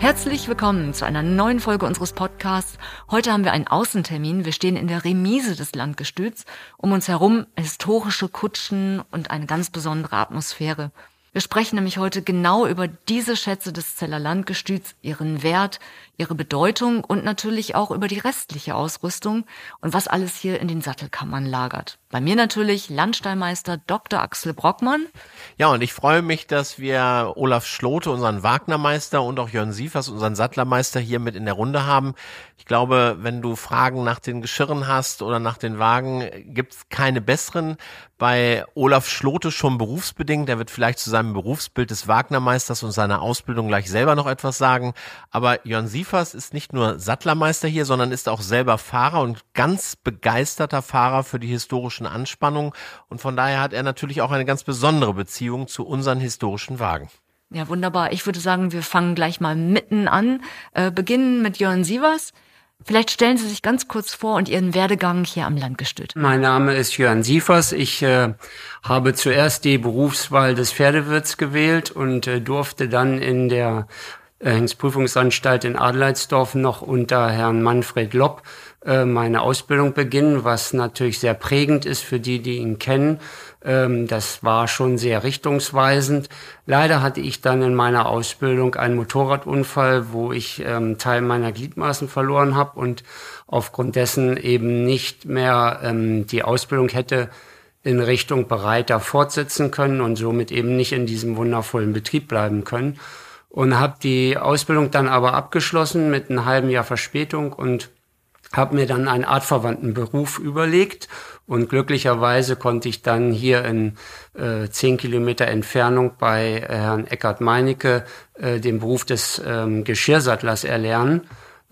Herzlich willkommen zu einer neuen Folge unseres Podcasts. Heute haben wir einen Außentermin. Wir stehen in der Remise des Landgestüts. Um uns herum historische Kutschen und eine ganz besondere Atmosphäre. Wir sprechen nämlich heute genau über diese Schätze des Zeller Landgestüts, ihren Wert, ihre Bedeutung und natürlich auch über die restliche Ausrüstung und was alles hier in den Sattelkammern lagert. Bei mir natürlich Landstallmeister Dr. Axel Brockmann. Ja, und ich freue mich, dass wir Olaf Schlote, unseren Wagnermeister und auch Jörn Siefers, unseren Sattlermeister hier mit in der Runde haben. Ich glaube, wenn du Fragen nach den Geschirren hast oder nach den Wagen, gibt's keine besseren. Bei Olaf Schlote schon berufsbedingt. Der wird vielleicht zu seinem Berufsbild des Wagnermeisters und seiner Ausbildung gleich selber noch etwas sagen. Aber Jörn Siefers ist nicht nur Sattlermeister hier, sondern ist auch selber Fahrer und ganz begeisterter Fahrer für die historischen historischen Anspannung und von daher hat er natürlich auch eine ganz besondere Beziehung zu unseren historischen Wagen. Ja, wunderbar. Ich würde sagen, wir fangen gleich mal mitten an. Äh, beginnen mit Jörn Sievers. Vielleicht stellen Sie sich ganz kurz vor und Ihren Werdegang hier am Landgestüt. Mein Name ist Jörn Sievers. Ich äh, habe zuerst die Berufswahl des Pferdewirts gewählt und äh, durfte dann in der äh, Hengstprüfungsanstalt in Adelheidsdorf noch unter Herrn Manfred Lopp äh, meine Ausbildung beginnen, was natürlich sehr prägend ist für die, die ihn kennen. Ähm, das war schon sehr richtungsweisend. Leider hatte ich dann in meiner Ausbildung einen Motorradunfall, wo ich ähm, Teil meiner Gliedmaßen verloren habe und aufgrund dessen eben nicht mehr ähm, die Ausbildung hätte in Richtung Bereiter fortsetzen können und somit eben nicht in diesem wundervollen Betrieb bleiben können. Und habe die Ausbildung dann aber abgeschlossen mit einem halben Jahr Verspätung und habe mir dann einen artverwandten Beruf überlegt und glücklicherweise konnte ich dann hier in äh, zehn Kilometer Entfernung bei Herrn Eckhard Meinecke äh, den Beruf des ähm, Geschirrsattlers erlernen,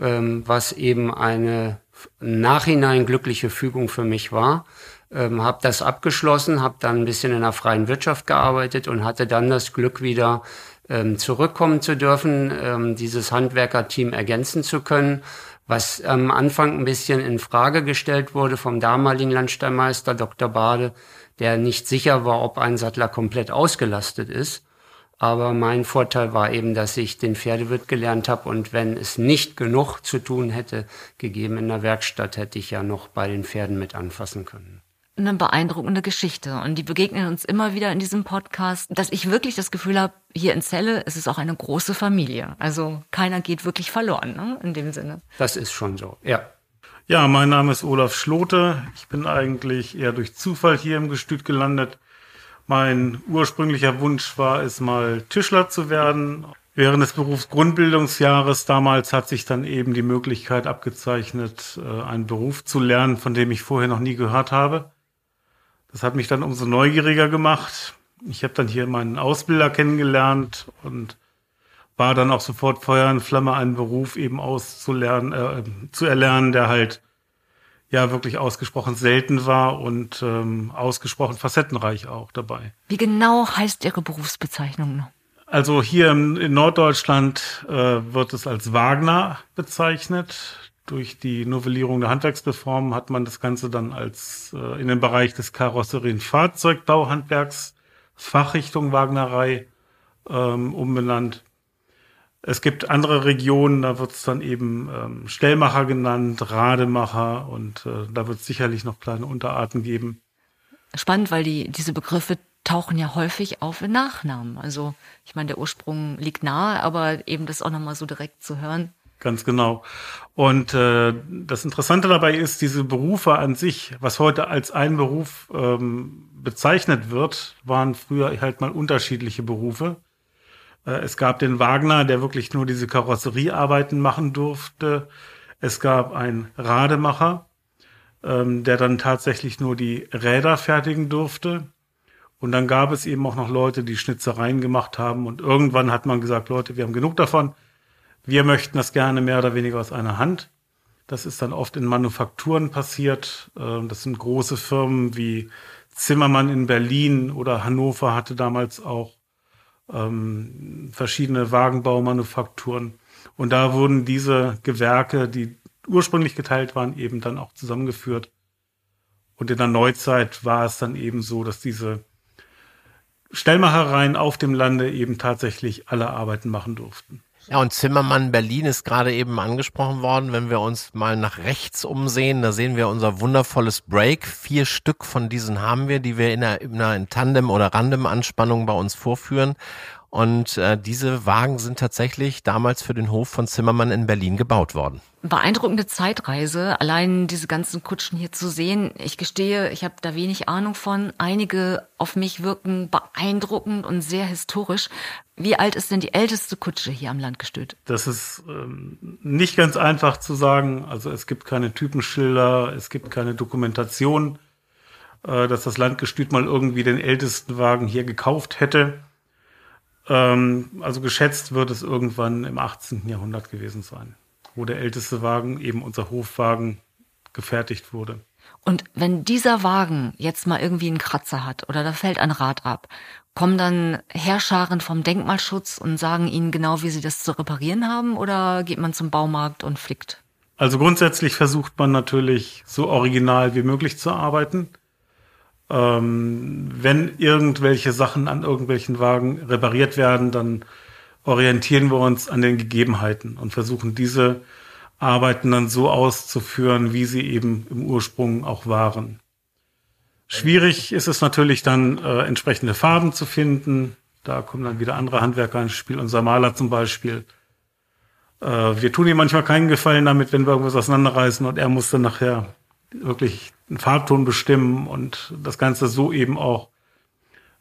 ähm, was eben eine nachhinein glückliche Fügung für mich war. Ähm, habe das abgeschlossen, habe dann ein bisschen in der freien Wirtschaft gearbeitet und hatte dann das Glück wieder ähm, zurückkommen zu dürfen, ähm, dieses Handwerkerteam ergänzen zu können was am Anfang ein bisschen in Frage gestellt wurde vom damaligen Landstallmeister Dr. Bade, der nicht sicher war, ob ein Sattler komplett ausgelastet ist. Aber mein Vorteil war eben, dass ich den Pferdewirt gelernt habe und wenn es nicht genug zu tun hätte gegeben in der Werkstatt, hätte ich ja noch bei den Pferden mit anfassen können eine beeindruckende Geschichte und die begegnen uns immer wieder in diesem Podcast, dass ich wirklich das Gefühl habe, hier in Celle ist es auch eine große Familie. Also keiner geht wirklich verloren, ne? in dem Sinne. Das ist schon so, ja. Ja, mein Name ist Olaf Schlote. Ich bin eigentlich eher durch Zufall hier im Gestüt gelandet. Mein ursprünglicher Wunsch war es mal Tischler zu werden. Während des Berufsgrundbildungsjahres damals hat sich dann eben die Möglichkeit abgezeichnet, äh, einen Beruf zu lernen, von dem ich vorher noch nie gehört habe. Das hat mich dann umso neugieriger gemacht. Ich habe dann hier meinen Ausbilder kennengelernt und war dann auch sofort Feuer und Flamme, einen Beruf eben auszulernen, äh, zu erlernen, der halt ja wirklich ausgesprochen selten war und ähm, ausgesprochen facettenreich auch dabei. Wie genau heißt Ihre Berufsbezeichnung noch? Also hier in Norddeutschland äh, wird es als Wagner bezeichnet durch die Novellierung der Handwerksreform hat man das Ganze dann als äh, in den Bereich des Karosserien-Fahrzeugbauhandwerks Fachrichtung Wagnerei ähm, umbenannt. Es gibt andere Regionen, da wird es dann eben ähm, Stellmacher genannt, Rademacher und äh, da wird es sicherlich noch kleine Unterarten geben. Spannend, weil die, diese Begriffe tauchen ja häufig auf in Nachnamen. Also ich meine, der Ursprung liegt nahe, aber eben das auch nochmal so direkt zu hören, Ganz genau. Und äh, das Interessante dabei ist, diese Berufe an sich, was heute als ein Beruf ähm, bezeichnet wird, waren früher halt mal unterschiedliche Berufe. Äh, es gab den Wagner, der wirklich nur diese Karosseriearbeiten machen durfte. Es gab einen Rademacher, ähm, der dann tatsächlich nur die Räder fertigen durfte. Und dann gab es eben auch noch Leute, die Schnitzereien gemacht haben. Und irgendwann hat man gesagt, Leute, wir haben genug davon wir möchten das gerne mehr oder weniger aus einer Hand. Das ist dann oft in Manufakturen passiert. Ähm, das sind große Firmen wie Zimmermann in Berlin oder Hannover hatte damals auch ähm, verschiedene Wagenbaumanufakturen. Und da wurden diese Gewerke, die ursprünglich geteilt waren, eben dann auch zusammengeführt. Und in der Neuzeit war es dann eben so, dass diese Stellmachereien auf dem Lande eben tatsächlich alle Arbeiten machen durften. Ja, und Zimmermann Berlin ist gerade eben angesprochen worden. Wenn wir uns mal nach rechts umsehen, da sehen wir unser wundervolles Break. Vier Stück von diesen haben wir, die wir in einer, in einer Tandem- oder Random-Anspannung bei uns vorführen. Und äh, diese Wagen sind tatsächlich damals für den Hof von Zimmermann in Berlin gebaut worden. Beeindruckende Zeitreise, allein diese ganzen Kutschen hier zu sehen. Ich gestehe, ich habe da wenig Ahnung von. Einige auf mich wirken beeindruckend und sehr historisch. Wie alt ist denn die älteste Kutsche hier am Landgestüt? Das ist ähm, nicht ganz einfach zu sagen. Also es gibt keine Typenschilder, es gibt keine Dokumentation, äh, dass das Landgestüt mal irgendwie den ältesten Wagen hier gekauft hätte. Ähm, also geschätzt wird es irgendwann im 18. Jahrhundert gewesen sein, wo der älteste Wagen, eben unser Hofwagen, gefertigt wurde. Und wenn dieser Wagen jetzt mal irgendwie einen Kratzer hat oder da fällt ein Rad ab, kommen dann Herrscharen vom Denkmalschutz und sagen ihnen genau, wie sie das zu reparieren haben oder geht man zum Baumarkt und flickt? Also grundsätzlich versucht man natürlich so original wie möglich zu arbeiten. Ähm, wenn irgendwelche Sachen an irgendwelchen Wagen repariert werden, dann orientieren wir uns an den Gegebenheiten und versuchen diese Arbeiten dann so auszuführen, wie sie eben im Ursprung auch waren. Schwierig ist es natürlich dann, äh, entsprechende Farben zu finden. Da kommen dann wieder andere Handwerker ins Spiel, unser Maler zum Beispiel. Äh, wir tun ihm manchmal keinen Gefallen damit, wenn wir irgendwas auseinanderreißen und er muss dann nachher wirklich einen Farbton bestimmen und das Ganze so eben auch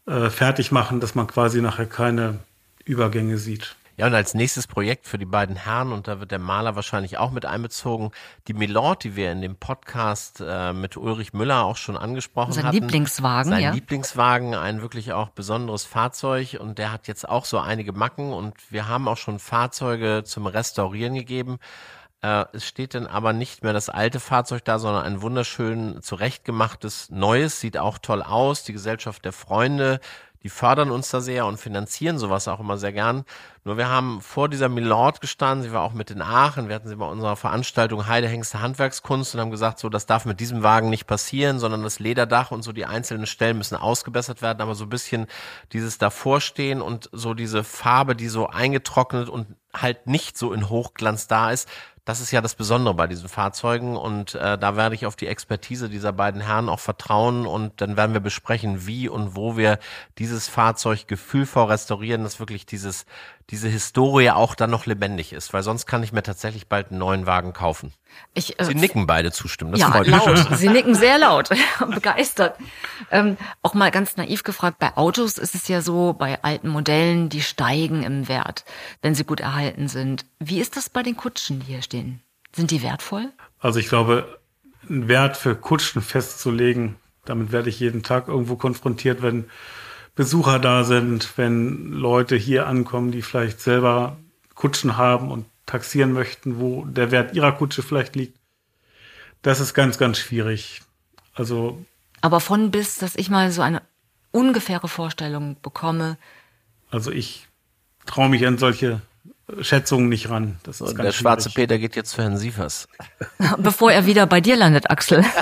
äh, fertig machen, dass man quasi nachher keine Übergänge sieht. Ja, und als nächstes Projekt für die beiden Herren, und da wird der Maler wahrscheinlich auch mit einbezogen, die Milord, die wir in dem Podcast äh, mit Ulrich Müller auch schon angesprochen Sein hatten. Lieblingswagen, Sein ja. Lieblingswagen, ein wirklich auch besonderes Fahrzeug und der hat jetzt auch so einige Macken und wir haben auch schon Fahrzeuge zum Restaurieren gegeben. Äh, es steht dann aber nicht mehr das alte Fahrzeug da, sondern ein wunderschön zurechtgemachtes neues, sieht auch toll aus. Die Gesellschaft der Freunde, die fördern uns da sehr und finanzieren sowas auch immer sehr gern. Nur wir haben vor dieser Milord gestanden, sie war auch mit in Aachen, wir hatten sie bei unserer Veranstaltung Heidehengste Handwerkskunst und haben gesagt, so das darf mit diesem Wagen nicht passieren, sondern das Lederdach und so die einzelnen Stellen müssen ausgebessert werden, aber so ein bisschen dieses davorstehen und so diese Farbe, die so eingetrocknet und halt nicht so in Hochglanz da ist, das ist ja das Besondere bei diesen Fahrzeugen und äh, da werde ich auf die Expertise dieser beiden Herren auch vertrauen und dann werden wir besprechen, wie und wo wir dieses Fahrzeug gefühlvoll restaurieren, dass wirklich dieses diese Historie auch dann noch lebendig ist, weil sonst kann ich mir tatsächlich bald einen neuen Wagen kaufen. Ich, äh, Sie nicken beide zustimmend, das ja, freut mich. laut. Sie nicken sehr laut, begeistert. Ähm, auch mal ganz naiv gefragt, bei Autos ist es ja so, bei alten Modellen, die steigen im Wert, wenn sie gut erhalten sind. Wie ist das bei den Kutschen, die hier stehen? Sind die wertvoll? Also ich glaube, einen Wert für Kutschen festzulegen, damit werde ich jeden Tag irgendwo konfrontiert, wenn Besucher da sind, wenn Leute hier ankommen, die vielleicht selber Kutschen haben und taxieren möchten, wo der Wert ihrer Kutsche vielleicht liegt. Das ist ganz, ganz schwierig. Also. Aber von bis, dass ich mal so eine ungefähre Vorstellung bekomme. Also ich traue mich an solche Schätzungen nicht ran. Das ist Und ganz der schwarze schwierig. Peter geht jetzt zu Herrn Sievers. Bevor er wieder bei dir landet, Axel.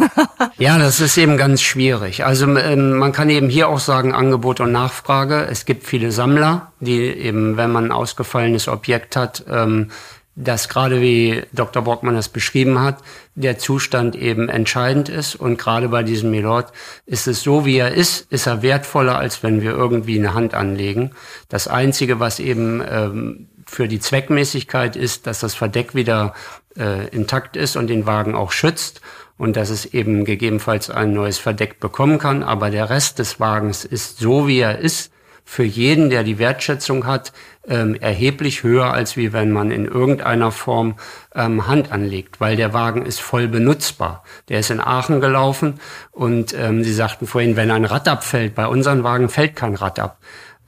Ja, das ist eben ganz schwierig. Also ähm, man kann eben hier auch sagen Angebot und Nachfrage. Es gibt viele Sammler, die eben, wenn man ein ausgefallenes Objekt hat, ähm, das gerade wie Dr. Brockmann das beschrieben hat, der Zustand eben entscheidend ist. Und gerade bei diesem Milord ist es so, wie er ist, ist er wertvoller, als wenn wir irgendwie eine Hand anlegen. Das Einzige, was eben ähm, für die Zweckmäßigkeit ist, dass das Verdeck wieder äh, intakt ist und den Wagen auch schützt und dass es eben gegebenenfalls ein neues Verdeck bekommen kann. Aber der Rest des Wagens ist so, wie er ist, für jeden, der die Wertschätzung hat, ähm, erheblich höher, als wie wenn man in irgendeiner Form ähm, Hand anlegt, weil der Wagen ist voll benutzbar. Der ist in Aachen gelaufen und ähm, Sie sagten vorhin, wenn ein Rad abfällt, bei unseren Wagen fällt kein Rad ab.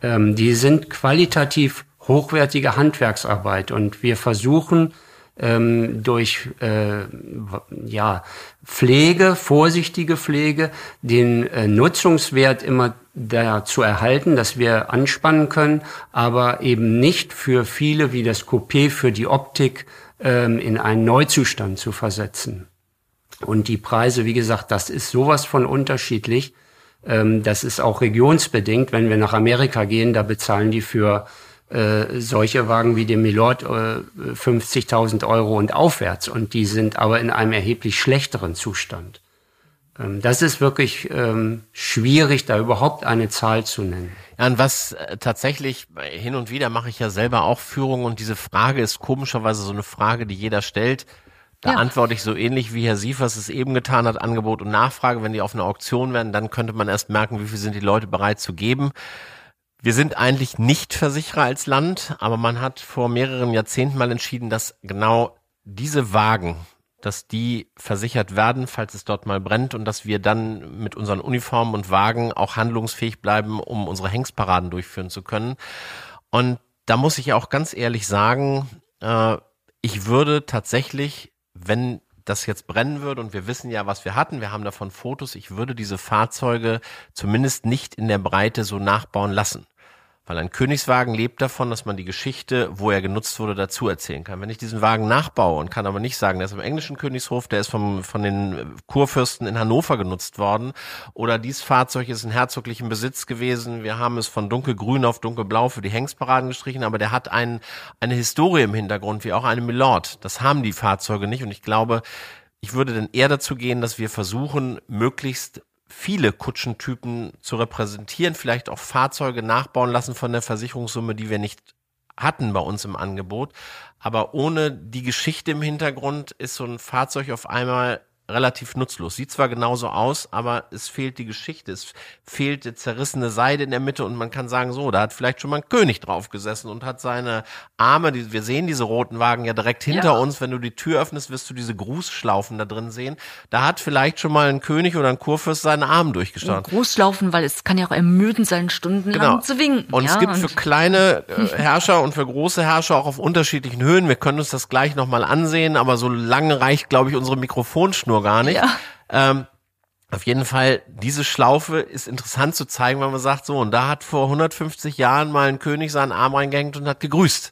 Ähm, die sind qualitativ hochwertige Handwerksarbeit und wir versuchen ähm, durch äh, ja, Pflege, vorsichtige Pflege, den äh, Nutzungswert immer da zu erhalten, dass wir anspannen können, aber eben nicht für viele wie das Coupé für die Optik ähm, in einen Neuzustand zu versetzen. Und die Preise, wie gesagt, das ist sowas von unterschiedlich. Ähm, das ist auch regionsbedingt. Wenn wir nach Amerika gehen, da bezahlen die für äh, solche Wagen wie den Milord äh, 50.000 Euro und aufwärts. Und die sind aber in einem erheblich schlechteren Zustand. Ähm, das ist wirklich ähm, schwierig, da überhaupt eine Zahl zu nennen. Ja, und was äh, tatsächlich hin und wieder mache ich ja selber auch Führung und diese Frage ist komischerweise so eine Frage, die jeder stellt. Da ja. antworte ich so ähnlich wie Herr Siefers es eben getan hat, Angebot und Nachfrage. Wenn die auf eine Auktion werden, dann könnte man erst merken, wie viel sind die Leute bereit zu geben. Wir sind eigentlich nicht Versicherer als Land, aber man hat vor mehreren Jahrzehnten mal entschieden, dass genau diese Wagen, dass die versichert werden, falls es dort mal brennt und dass wir dann mit unseren Uniformen und Wagen auch handlungsfähig bleiben, um unsere Hengstparaden durchführen zu können. Und da muss ich auch ganz ehrlich sagen, äh, ich würde tatsächlich, wenn das jetzt brennen würde und wir wissen ja, was wir hatten, wir haben davon Fotos, ich würde diese Fahrzeuge zumindest nicht in der Breite so nachbauen lassen. Weil ein Königswagen lebt davon, dass man die Geschichte, wo er genutzt wurde, dazu erzählen kann. Wenn ich diesen Wagen nachbaue und kann aber nicht sagen, der ist im englischen Königshof, der ist vom, von den Kurfürsten in Hannover genutzt worden oder dieses Fahrzeug ist in herzoglichem Besitz gewesen, wir haben es von dunkelgrün auf dunkelblau für die Hengstparaden gestrichen, aber der hat ein, eine Historie im Hintergrund, wie auch eine Milord. Das haben die Fahrzeuge nicht und ich glaube, ich würde dann eher dazu gehen, dass wir versuchen, möglichst viele Kutschentypen zu repräsentieren, vielleicht auch Fahrzeuge nachbauen lassen von der Versicherungssumme, die wir nicht hatten bei uns im Angebot. Aber ohne die Geschichte im Hintergrund ist so ein Fahrzeug auf einmal relativ nutzlos. Sieht zwar genauso aus, aber es fehlt die Geschichte. Es fehlt die zerrissene Seide in der Mitte und man kann sagen, so, da hat vielleicht schon mal ein König drauf gesessen und hat seine Arme, die, wir sehen diese roten Wagen ja direkt hinter ja. uns. Wenn du die Tür öffnest, wirst du diese Grußschlaufen da drin sehen. Da hat vielleicht schon mal ein König oder ein Kurfürst seinen Arm durchgestanden. Grußschlaufen, weil es kann ja auch ermüdend sein, stundenlang genau. zu winken. Und ja, es gibt und für kleine äh, Herrscher und für große Herrscher auch auf unterschiedlichen Höhen. Wir können uns das gleich nochmal ansehen, aber so lange reicht, glaube ich, unsere Mikrofonschnur nur gar nicht. Ja. Ähm, auf jeden Fall, diese Schlaufe ist interessant zu zeigen, wenn man sagt, so, und da hat vor 150 Jahren mal ein König seinen Arm reingehängt und hat gegrüßt.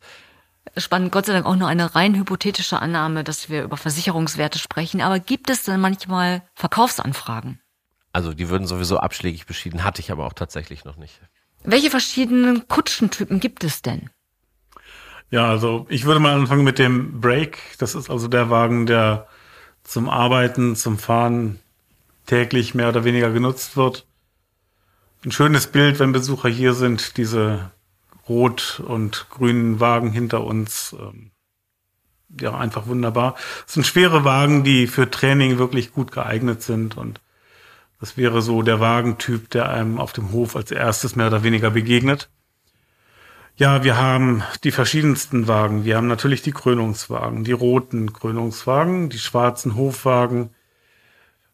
Spannend, Gott sei Dank auch nur eine rein hypothetische Annahme, dass wir über Versicherungswerte sprechen. Aber gibt es denn manchmal Verkaufsanfragen? Also die würden sowieso abschlägig beschieden, hatte ich aber auch tatsächlich noch nicht. Welche verschiedenen Kutschentypen gibt es denn? Ja, also ich würde mal anfangen mit dem Break. Das ist also der Wagen, der zum Arbeiten, zum Fahren täglich mehr oder weniger genutzt wird. Ein schönes Bild, wenn Besucher hier sind, diese rot und grünen Wagen hinter uns. Ähm, ja, einfach wunderbar. Es sind schwere Wagen, die für Training wirklich gut geeignet sind und das wäre so der Wagentyp, der einem auf dem Hof als erstes mehr oder weniger begegnet. Ja, wir haben die verschiedensten Wagen. Wir haben natürlich die Krönungswagen, die roten Krönungswagen, die schwarzen Hofwagen.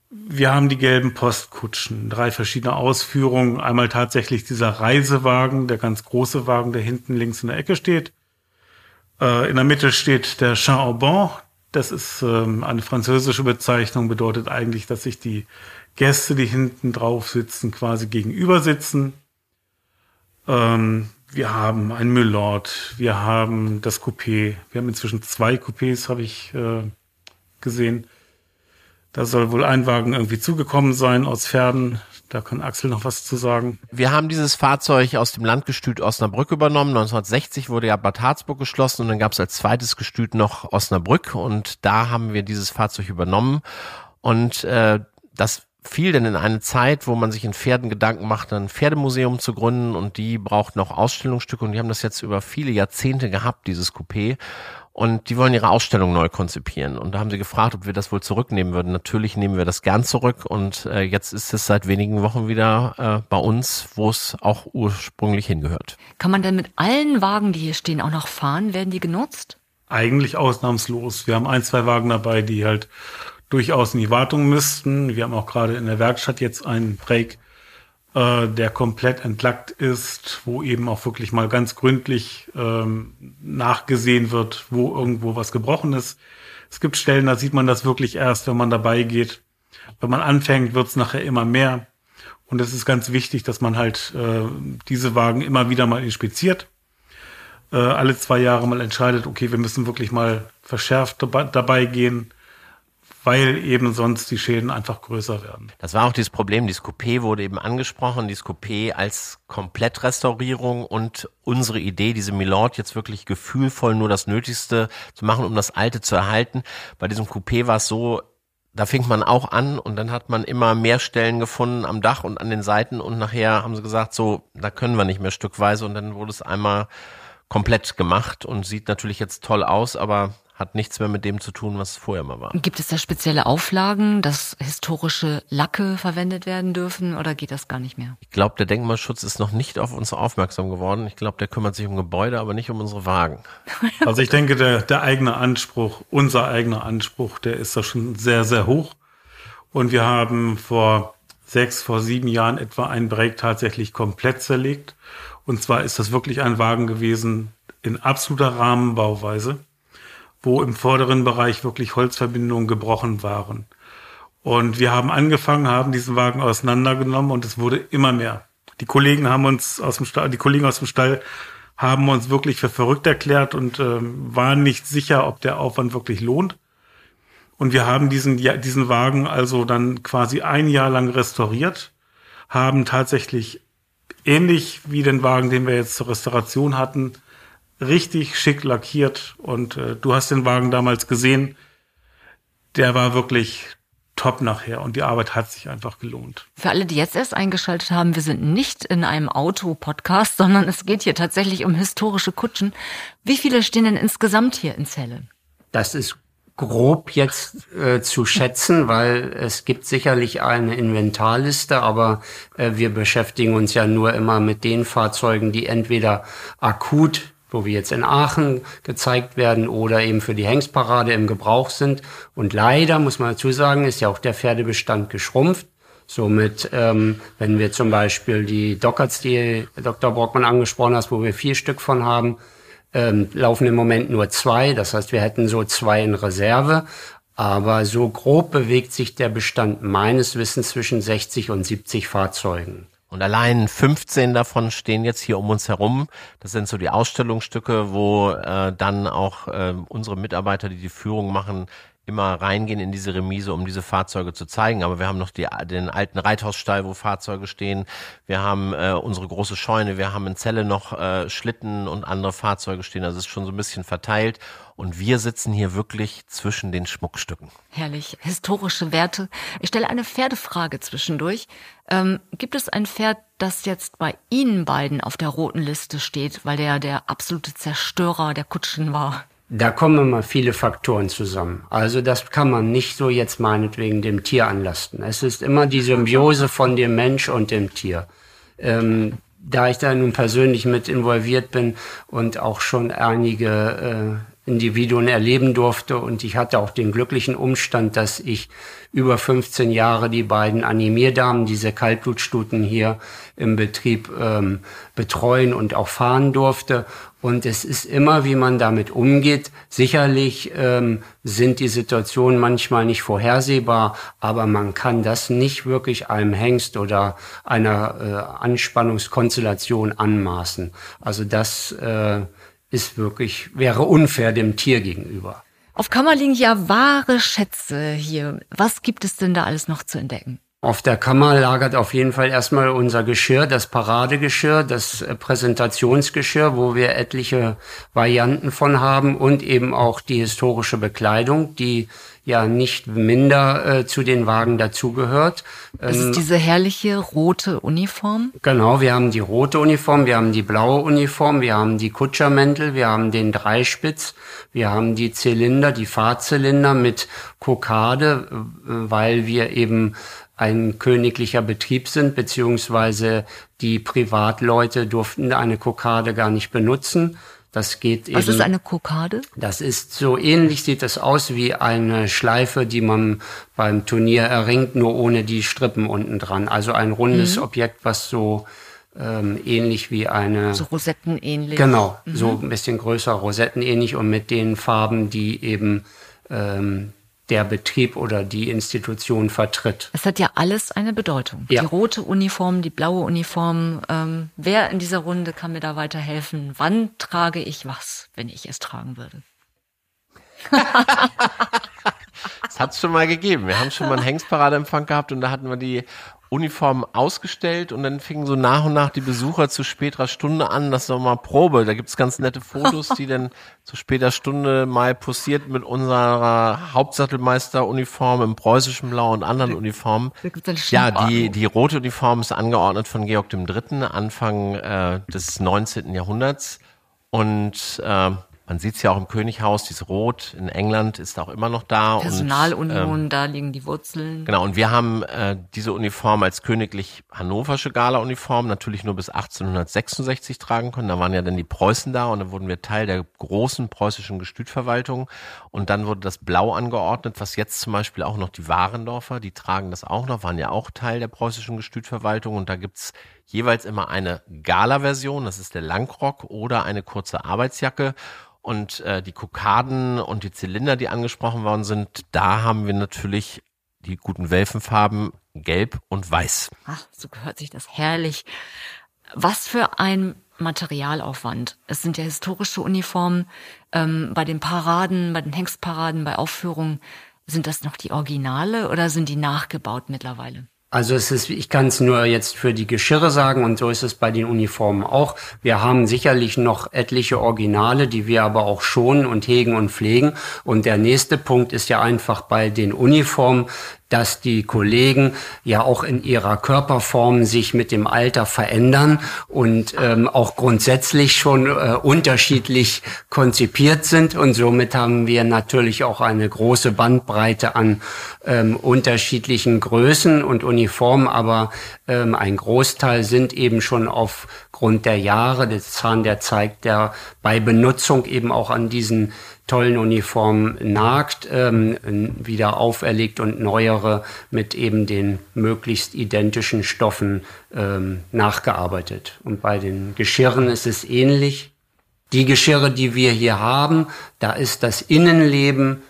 Wir haben die gelben Postkutschen, drei verschiedene Ausführungen. Einmal tatsächlich dieser Reisewagen, der ganz große Wagen, der hinten links in der Ecke steht. Äh, in der Mitte steht der Chat au banc. Das ist ähm, eine französische Bezeichnung, bedeutet eigentlich, dass sich die Gäste, die hinten drauf sitzen, quasi gegenüber sitzen. Ähm, wir haben ein Müllord, wir haben das Coupé, wir haben inzwischen zwei Coupés, habe ich äh, gesehen. Da soll wohl ein Wagen irgendwie zugekommen sein aus Pferden. Da kann Axel noch was zu sagen. Wir haben dieses Fahrzeug aus dem Landgestüt Osnabrück übernommen. 1960 wurde ja Bad Harzburg geschlossen und dann gab es als zweites Gestüt noch Osnabrück und da haben wir dieses Fahrzeug übernommen. Und äh, das fiel denn in eine Zeit, wo man sich in Pferden Gedanken macht, ein Pferdemuseum zu gründen und die braucht noch Ausstellungsstücke und die haben das jetzt über viele Jahrzehnte gehabt, dieses Coupé. Und die wollen ihre Ausstellung neu konzipieren. Und da haben sie gefragt, ob wir das wohl zurücknehmen würden. Natürlich nehmen wir das gern zurück. Und äh, jetzt ist es seit wenigen Wochen wieder äh, bei uns, wo es auch ursprünglich hingehört. Kann man denn mit allen Wagen, die hier stehen, auch noch fahren? Werden die genutzt? Eigentlich ausnahmslos. Wir haben ein, zwei Wagen dabei, die halt durchaus in die Wartung müssten. Wir haben auch gerade in der Werkstatt jetzt einen Break, äh, der komplett entlackt ist, wo eben auch wirklich mal ganz gründlich ähm, nachgesehen wird, wo irgendwo was gebrochen ist. Es gibt Stellen, da sieht man das wirklich erst, wenn man dabei geht. Wenn man anfängt, wird es nachher immer mehr. Und es ist ganz wichtig, dass man halt äh, diese Wagen immer wieder mal inspiziert. Äh, alle zwei Jahre mal entscheidet, okay, wir müssen wirklich mal verschärft dabei, dabei gehen weil eben sonst die Schäden einfach größer werden. Das war auch dieses Problem, dieses Coupé wurde eben angesprochen, dieses Coupé als Komplettrestaurierung und unsere Idee, diese Milord jetzt wirklich gefühlvoll nur das Nötigste zu machen, um das Alte zu erhalten. Bei diesem Coupé war es so, da fing man auch an und dann hat man immer mehr Stellen gefunden am Dach und an den Seiten und nachher haben sie gesagt, so, da können wir nicht mehr stückweise und dann wurde es einmal komplett gemacht und sieht natürlich jetzt toll aus, aber hat nichts mehr mit dem zu tun, was vorher mal war. Gibt es da spezielle Auflagen, dass historische Lacke verwendet werden dürfen oder geht das gar nicht mehr? Ich glaube, der Denkmalschutz ist noch nicht auf uns aufmerksam geworden. Ich glaube, der kümmert sich um Gebäude, aber nicht um unsere Wagen. Also ich denke, der, der eigene Anspruch, unser eigener Anspruch, der ist da schon sehr, sehr hoch. Und wir haben vor sechs, vor sieben Jahren etwa ein Break tatsächlich komplett zerlegt. Und zwar ist das wirklich ein Wagen gewesen in absoluter Rahmenbauweise wo im vorderen Bereich wirklich Holzverbindungen gebrochen waren. Und wir haben angefangen, haben diesen Wagen auseinandergenommen und es wurde immer mehr. Die Kollegen haben uns aus dem Stall, die Kollegen aus dem Stall haben uns wirklich für verrückt erklärt und äh, waren nicht sicher, ob der Aufwand wirklich lohnt. Und wir haben diesen, ja, diesen Wagen also dann quasi ein Jahr lang restauriert, haben tatsächlich ähnlich wie den Wagen, den wir jetzt zur Restauration hatten, richtig schick lackiert und äh, du hast den Wagen damals gesehen. Der war wirklich top nachher und die Arbeit hat sich einfach gelohnt. Für alle, die jetzt erst eingeschaltet haben, wir sind nicht in einem Auto-Podcast, sondern es geht hier tatsächlich um historische Kutschen. Wie viele stehen denn insgesamt hier in Celle? Das ist grob jetzt äh, zu schätzen, weil es gibt sicherlich eine Inventarliste, aber äh, wir beschäftigen uns ja nur immer mit den Fahrzeugen, die entweder akut wo wir jetzt in Aachen gezeigt werden oder eben für die Hengstparade im Gebrauch sind. Und leider, muss man dazu sagen, ist ja auch der Pferdebestand geschrumpft. Somit, ähm, wenn wir zum Beispiel die Dockerts, die Dr. Brockmann angesprochen hat, wo wir vier Stück von haben, ähm, laufen im Moment nur zwei. Das heißt, wir hätten so zwei in Reserve. Aber so grob bewegt sich der Bestand meines Wissens zwischen 60 und 70 Fahrzeugen. Und allein 15 davon stehen jetzt hier um uns herum. Das sind so die Ausstellungsstücke, wo äh, dann auch äh, unsere Mitarbeiter, die die Führung machen, immer reingehen in diese Remise, um diese Fahrzeuge zu zeigen. Aber wir haben noch die, den alten Reithausstall, wo Fahrzeuge stehen. Wir haben äh, unsere große Scheune. Wir haben in Celle noch äh, Schlitten und andere Fahrzeuge stehen. Also es ist schon so ein bisschen verteilt. Und wir sitzen hier wirklich zwischen den Schmuckstücken. Herrlich. Historische Werte. Ich stelle eine Pferdefrage zwischendurch. Ähm, gibt es ein Pferd, das jetzt bei Ihnen beiden auf der roten Liste steht, weil der der absolute Zerstörer der Kutschen war? Da kommen immer viele Faktoren zusammen. Also das kann man nicht so jetzt meinetwegen dem Tier anlasten. Es ist immer die Symbiose von dem Mensch und dem Tier. Ähm, da ich da nun persönlich mit involviert bin und auch schon einige äh, Individuen erleben durfte und ich hatte auch den glücklichen Umstand, dass ich über 15 Jahre die beiden Animierdamen, diese Kaltblutstuten hier im Betrieb ähm, betreuen und auch fahren durfte. Und es ist immer, wie man damit umgeht. Sicherlich ähm, sind die Situationen manchmal nicht vorhersehbar, aber man kann das nicht wirklich einem Hengst oder einer äh, Anspannungskonstellation anmaßen. Also das äh, ist wirklich, wäre unfair dem Tier gegenüber. Auf Kammer liegen ja wahre Schätze hier. Was gibt es denn da alles noch zu entdecken? Auf der Kammer lagert auf jeden Fall erstmal unser Geschirr, das Paradegeschirr, das äh, Präsentationsgeschirr, wo wir etliche Varianten von haben und eben auch die historische Bekleidung, die ja nicht minder äh, zu den Wagen dazugehört. Das ist ähm, diese herrliche rote Uniform? Genau, wir haben die rote Uniform, wir haben die blaue Uniform, wir haben die Kutschermäntel, wir haben den Dreispitz, wir haben die Zylinder, die Fahrzylinder mit Kokade, äh, weil wir eben ein königlicher Betrieb sind, beziehungsweise die Privatleute durften eine Kokade gar nicht benutzen. Das geht eben. Was ist eine Kokade? Das ist so ähnlich sieht das aus wie eine Schleife, die man beim Turnier erringt, nur ohne die Strippen unten dran. Also ein rundes mhm. Objekt, was so ähm, ähnlich wie eine. So Rosetten ähnlich. Genau, mhm. so ein bisschen größer, Rosetten ähnlich und mit den Farben, die eben ähm, der Betrieb oder die Institution vertritt. Es hat ja alles eine Bedeutung. Ja. Die rote Uniform, die blaue Uniform. Ähm, wer in dieser Runde kann mir da weiterhelfen? Wann trage ich was, wenn ich es tragen würde? Das hat es schon mal gegeben. Wir haben schon mal einen Hengstparadeempfang gehabt und da hatten wir die Uniform ausgestellt und dann fingen so nach und nach die Besucher zu späterer Stunde an, das war mal Probe. Da gibt's ganz nette Fotos, die dann zu später Stunde mal posiert mit unserer Hauptsattelmeisteruniform im preußischen Blau und anderen Uniformen. Ja, die, die rote Uniform ist angeordnet von Georg dem Dritten Anfang äh, des 19. Jahrhunderts. Und äh, man sieht es ja auch im Könighaus, dieses Rot in England ist auch immer noch da. Personalunion, und, ähm, da liegen die Wurzeln. Genau, und wir haben äh, diese Uniform als königlich hannoversche Gala-Uniform natürlich nur bis 1866 tragen können. Da waren ja dann die Preußen da und dann wurden wir Teil der großen preußischen Gestütverwaltung. Und dann wurde das Blau angeordnet, was jetzt zum Beispiel auch noch die Warendorfer, die tragen das auch noch, waren ja auch Teil der preußischen Gestütverwaltung. Und da gibt's jeweils immer eine Gala-Version, das ist der Langrock oder eine kurze Arbeitsjacke. Und äh, die Kokaden und die Zylinder, die angesprochen worden sind, da haben wir natürlich die guten Welfenfarben Gelb und Weiß. Ach, so gehört sich das herrlich. Was für ein Materialaufwand. Es sind ja historische Uniformen. Ähm, bei den Paraden, bei den Hengstparaden, bei Aufführungen, sind das noch die Originale oder sind die nachgebaut mittlerweile? Also es ist, ich kann es nur jetzt für die Geschirre sagen und so ist es bei den Uniformen auch. Wir haben sicherlich noch etliche Originale, die wir aber auch schonen und hegen und pflegen. Und der nächste Punkt ist ja einfach bei den Uniformen, dass die Kollegen ja auch in ihrer Körperform sich mit dem Alter verändern und ähm, auch grundsätzlich schon äh, unterschiedlich konzipiert sind. Und somit haben wir natürlich auch eine große Bandbreite an ähm, unterschiedlichen Größen und Uniformen, aber ähm, ein Großteil sind eben schon aufgrund der Jahre, des Zahn, der zeigt, der bei Benutzung eben auch an diesen tollen Uniformen nagt, ähm, wieder auferlegt und neuere mit eben den möglichst identischen Stoffen ähm, nachgearbeitet. Und bei den Geschirren ist es ähnlich. Die Geschirre, die wir hier haben, da ist das Innenleben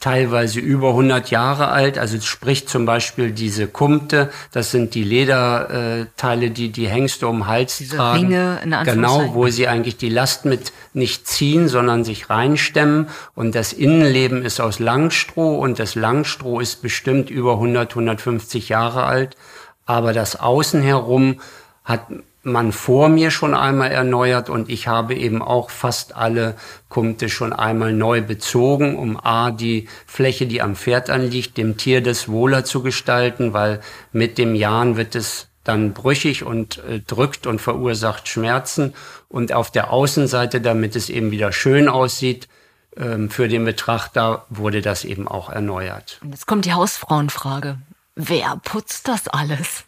teilweise über 100 Jahre alt. Also sprich zum Beispiel diese Kumte, das sind die Lederteile, die die Hengste um den Hals diese tragen. Ringe in genau, wo sie eigentlich die Last mit nicht ziehen, sondern sich reinstemmen. Und das Innenleben ist aus Langstroh und das Langstroh ist bestimmt über 100, 150 Jahre alt. Aber das Außen herum hat man vor mir schon einmal erneuert und ich habe eben auch fast alle Kumte schon einmal neu bezogen, um A, die Fläche, die am Pferd anliegt, dem Tier das wohler zu gestalten, weil mit dem Jahren wird es dann brüchig und äh, drückt und verursacht Schmerzen und auf der Außenseite, damit es eben wieder schön aussieht, ähm, für den Betrachter wurde das eben auch erneuert. Und jetzt kommt die Hausfrauenfrage. Wer putzt das alles?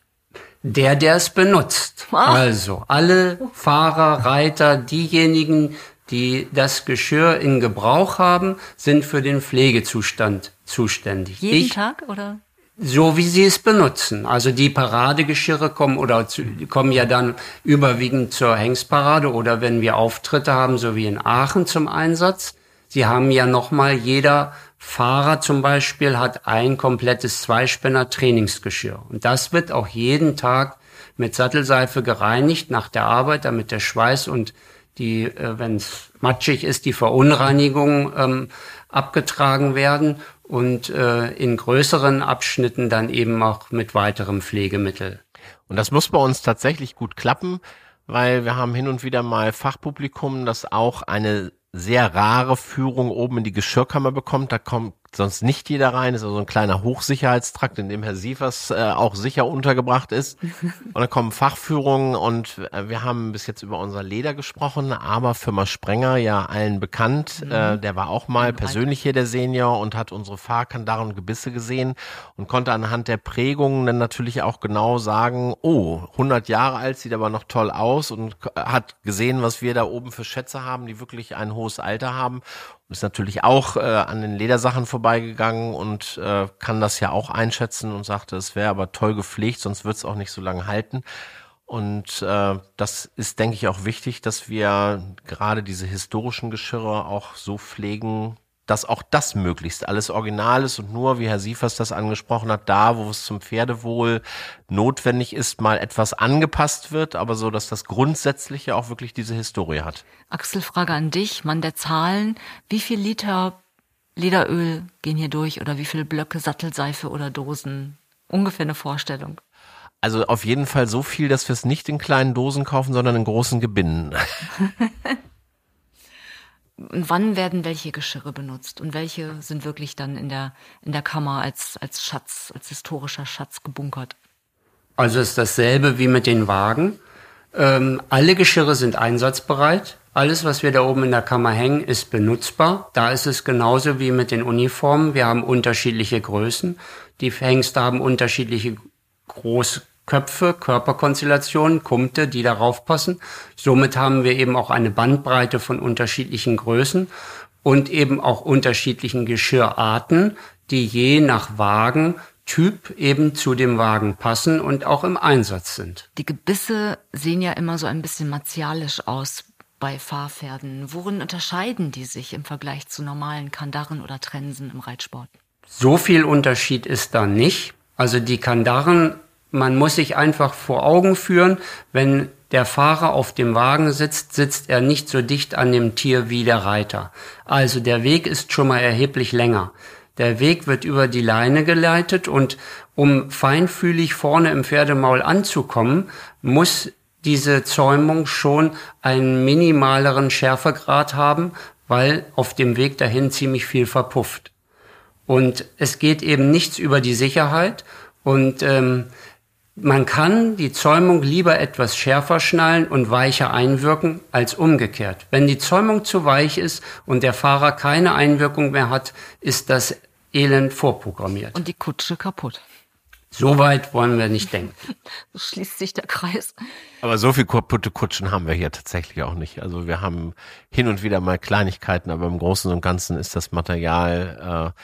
Der, der es benutzt. Ach. Also alle Fahrer, Reiter, diejenigen, die das Geschirr in Gebrauch haben, sind für den Pflegezustand zuständig. Jeden ich, Tag oder? So wie sie es benutzen. Also die Paradegeschirre kommen oder zu, kommen ja dann überwiegend zur Hengstparade oder wenn wir Auftritte haben, so wie in Aachen zum Einsatz. Sie haben ja nochmal jeder Fahrer zum Beispiel hat ein komplettes Zweispänner Trainingsgeschirr. Und das wird auch jeden Tag mit Sattelseife gereinigt nach der Arbeit, damit der Schweiß und die, äh, wenn es matschig ist, die Verunreinigungen ähm, abgetragen werden und äh, in größeren Abschnitten dann eben auch mit weiterem Pflegemittel. Und das muss bei uns tatsächlich gut klappen, weil wir haben hin und wieder mal Fachpublikum, das auch eine sehr rare Führung oben in die Geschirrkammer bekommt. Da kommt sonst nicht jeder rein. Ist also ein kleiner Hochsicherheitstrakt, in dem Herr Sievers äh, auch sicher untergebracht ist. Und dann kommen Fachführungen und äh, wir haben bis jetzt über unser Leder gesprochen, aber Firma Sprenger ja allen bekannt. Mhm. Äh, der war auch mal persönlich hier der Senior und hat unsere Fahrkandaren und Gebisse gesehen und konnte anhand der Prägungen dann natürlich auch genau sagen, oh, 100 Jahre alt, sieht aber noch toll aus und hat gesehen, was wir da oben für Schätze haben, die wirklich ein hohes Alter haben ist natürlich auch äh, an den Ledersachen vorbeigegangen und äh, kann das ja auch einschätzen und sagte, es wäre aber toll gepflegt, sonst wird es auch nicht so lange halten. Und äh, das ist, denke ich, auch wichtig, dass wir gerade diese historischen Geschirre auch so pflegen, dass auch das möglichst alles original ist und nur, wie Herr Siefers das angesprochen hat, da, wo es zum Pferdewohl notwendig ist, mal etwas angepasst wird, aber so, dass das Grundsätzliche auch wirklich diese Historie hat. Axel, Frage an dich, Mann der Zahlen. Wie viel Liter Lederöl gehen hier durch oder wie viele Blöcke Sattelseife oder Dosen? Ungefähr eine Vorstellung. Also auf jeden Fall so viel, dass wir es nicht in kleinen Dosen kaufen, sondern in großen Gebinden. Und wann werden welche Geschirre benutzt und welche sind wirklich dann in der, in der Kammer als, als Schatz, als historischer Schatz gebunkert? Also ist dasselbe wie mit den Wagen. Ähm, alle Geschirre sind einsatzbereit. Alles, was wir da oben in der Kammer hängen, ist benutzbar. Da ist es genauso wie mit den Uniformen. Wir haben unterschiedliche Größen. Die Hengste haben unterschiedliche Groß Köpfe, Körperkonstellationen, Kumte, die darauf passen. Somit haben wir eben auch eine Bandbreite von unterschiedlichen Größen und eben auch unterschiedlichen Geschirrarten, die je nach Wagen Typ eben zu dem Wagen passen und auch im Einsatz sind. Die Gebisse sehen ja immer so ein bisschen martialisch aus bei Fahrpferden. Worin unterscheiden die sich im Vergleich zu normalen Kandaren oder Trensen im Reitsport? So viel Unterschied ist da nicht. Also die Kandaren man muss sich einfach vor Augen führen, wenn der Fahrer auf dem Wagen sitzt, sitzt er nicht so dicht an dem Tier wie der Reiter. Also der Weg ist schon mal erheblich länger. Der Weg wird über die Leine geleitet und um feinfühlig vorne im Pferdemaul anzukommen, muss diese Zäumung schon einen minimaleren Schärfegrad haben, weil auf dem Weg dahin ziemlich viel verpufft. Und es geht eben nichts über die Sicherheit und ähm, man kann die Zäumung lieber etwas schärfer schnallen und weicher einwirken als umgekehrt. Wenn die Zäumung zu weich ist und der Fahrer keine Einwirkung mehr hat, ist das Elend vorprogrammiert. Und die Kutsche kaputt. So weit wollen wir nicht denken. so schließt sich der Kreis. Aber so viel kaputte Kutschen haben wir hier tatsächlich auch nicht. Also wir haben hin und wieder mal Kleinigkeiten, aber im Großen und Ganzen ist das Material äh,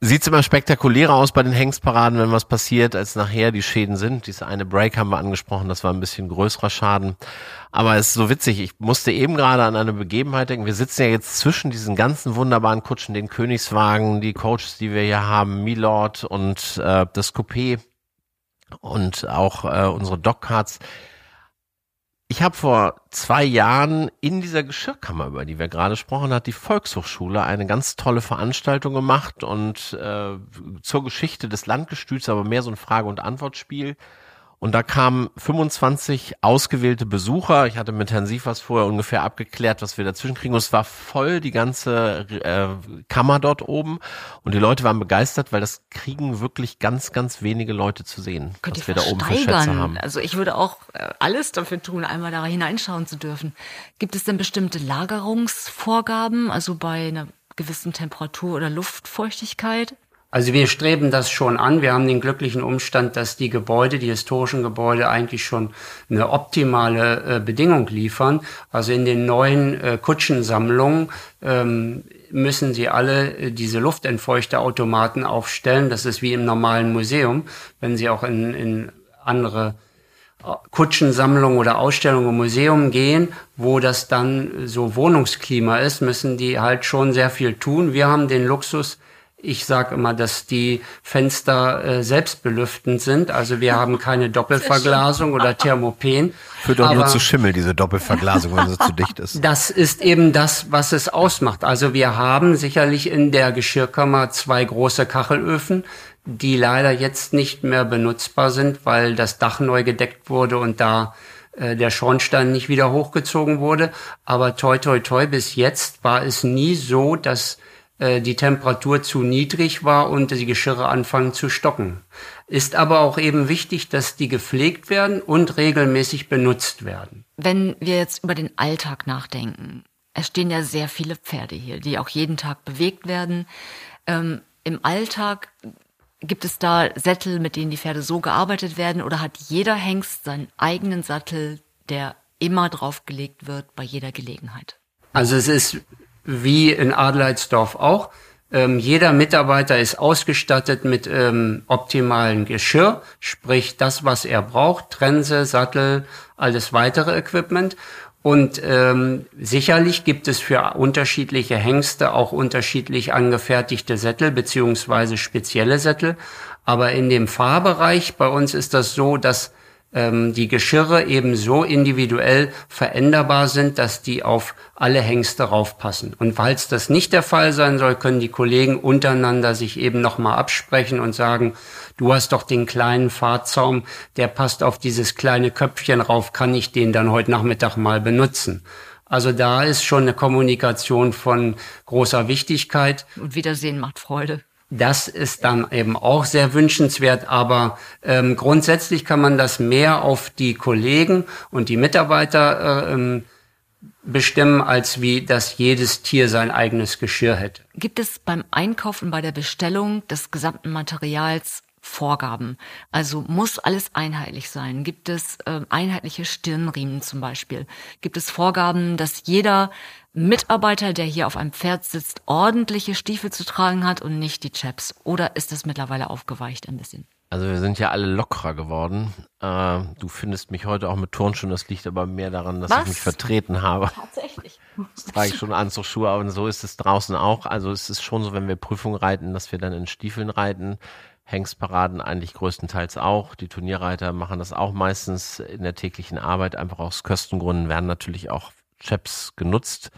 sieht's immer spektakulärer aus bei den Hengstparaden, wenn was passiert, als nachher die Schäden sind. Diese eine Break haben wir angesprochen, das war ein bisschen größerer Schaden. Aber es ist so witzig, ich musste eben gerade an eine Begebenheit denken. Wir sitzen ja jetzt zwischen diesen ganzen wunderbaren Kutschen, den Königswagen, die Coaches, die wir hier haben, Milord und äh, das Coupé und auch äh, unsere Dogcards. Ich habe vor zwei Jahren in dieser Geschirrkammer, über die wir gerade gesprochen hat die Volkshochschule eine ganz tolle Veranstaltung gemacht und äh, zur Geschichte des Landgestüts, aber mehr so ein Frage- und Antwortspiel. Und da kamen 25 ausgewählte Besucher. Ich hatte mit Herrn Siefers vorher ungefähr abgeklärt, was wir dazwischen kriegen. Und es war voll die ganze äh, Kammer dort oben. Und die Leute waren begeistert, weil das kriegen wirklich ganz, ganz wenige Leute zu sehen, Könnt was wir da oben für Schätze haben. Also ich würde auch äh, alles dafür tun, einmal da hineinschauen zu dürfen. Gibt es denn bestimmte Lagerungsvorgaben, also bei einer gewissen Temperatur oder Luftfeuchtigkeit? Also wir streben das schon an. Wir haben den glücklichen Umstand, dass die Gebäude, die historischen Gebäude eigentlich schon eine optimale äh, Bedingung liefern. Also in den neuen äh, Kutschensammlungen ähm, müssen sie alle äh, diese Luftentfeuchterautomaten aufstellen. Das ist wie im normalen Museum. Wenn sie auch in, in andere äh, Kutschensammlungen oder Ausstellungen im Museum gehen, wo das dann so Wohnungsklima ist, müssen die halt schon sehr viel tun. Wir haben den Luxus, ich sage immer, dass die Fenster äh, selbstbelüftend sind. Also wir haben keine Doppelverglasung oder Thermopen. Führt doch nur zu Schimmel, diese Doppelverglasung, wenn sie zu dicht ist. Das ist eben das, was es ausmacht. Also wir haben sicherlich in der Geschirrkammer zwei große Kachelöfen, die leider jetzt nicht mehr benutzbar sind, weil das Dach neu gedeckt wurde und da äh, der Schornstein nicht wieder hochgezogen wurde. Aber toi toi toi, bis jetzt war es nie so, dass die Temperatur zu niedrig war und die Geschirre anfangen zu stocken. Ist aber auch eben wichtig, dass die gepflegt werden und regelmäßig benutzt werden. Wenn wir jetzt über den Alltag nachdenken, es stehen ja sehr viele Pferde hier, die auch jeden Tag bewegt werden. Ähm, Im Alltag gibt es da Sättel, mit denen die Pferde so gearbeitet werden oder hat jeder Hengst seinen eigenen Sattel, der immer draufgelegt wird bei jeder Gelegenheit? Also es ist wie in Adelheidsdorf auch. Ähm, jeder Mitarbeiter ist ausgestattet mit ähm, optimalen Geschirr, sprich das, was er braucht, Trense, Sattel, alles weitere Equipment. Und ähm, sicherlich gibt es für unterschiedliche Hengste auch unterschiedlich angefertigte Sättel beziehungsweise spezielle Sättel. Aber in dem Fahrbereich bei uns ist das so, dass ähm, die Geschirre eben so individuell veränderbar sind, dass die auf alle Hengste raufpassen. Und falls das nicht der Fall sein soll, können die Kollegen untereinander sich eben nochmal absprechen und sagen, du hast doch den kleinen Fahrzaum, der passt auf dieses kleine Köpfchen rauf, kann ich den dann heute Nachmittag mal benutzen? Also da ist schon eine Kommunikation von großer Wichtigkeit. Und Wiedersehen macht Freude. Das ist dann eben auch sehr wünschenswert, aber ähm, grundsätzlich kann man das mehr auf die Kollegen und die Mitarbeiter äh, ähm, bestimmen, als wie dass jedes Tier sein eigenes Geschirr hätte. Gibt es beim Einkauf und bei der Bestellung des gesamten Materials Vorgaben? Also muss alles einheitlich sein? Gibt es äh, einheitliche Stirnriemen zum Beispiel? Gibt es Vorgaben, dass jeder Mitarbeiter, der hier auf einem Pferd sitzt, ordentliche Stiefel zu tragen hat und nicht die Chaps? Oder ist das mittlerweile aufgeweicht ein bisschen? Also wir sind ja alle lockerer geworden. Äh, du findest mich heute auch mit Turnschuhen. Das liegt aber mehr daran, dass Was? ich mich vertreten habe. Tatsächlich. Das trage ich schon Anzugsschuhe, aber so ist es draußen auch. Also es ist schon so, wenn wir Prüfungen reiten, dass wir dann in Stiefeln reiten. Hengstparaden eigentlich größtenteils auch. Die Turnierreiter machen das auch meistens in der täglichen Arbeit. Einfach aus Kostengründen werden natürlich auch Chaps genutzt.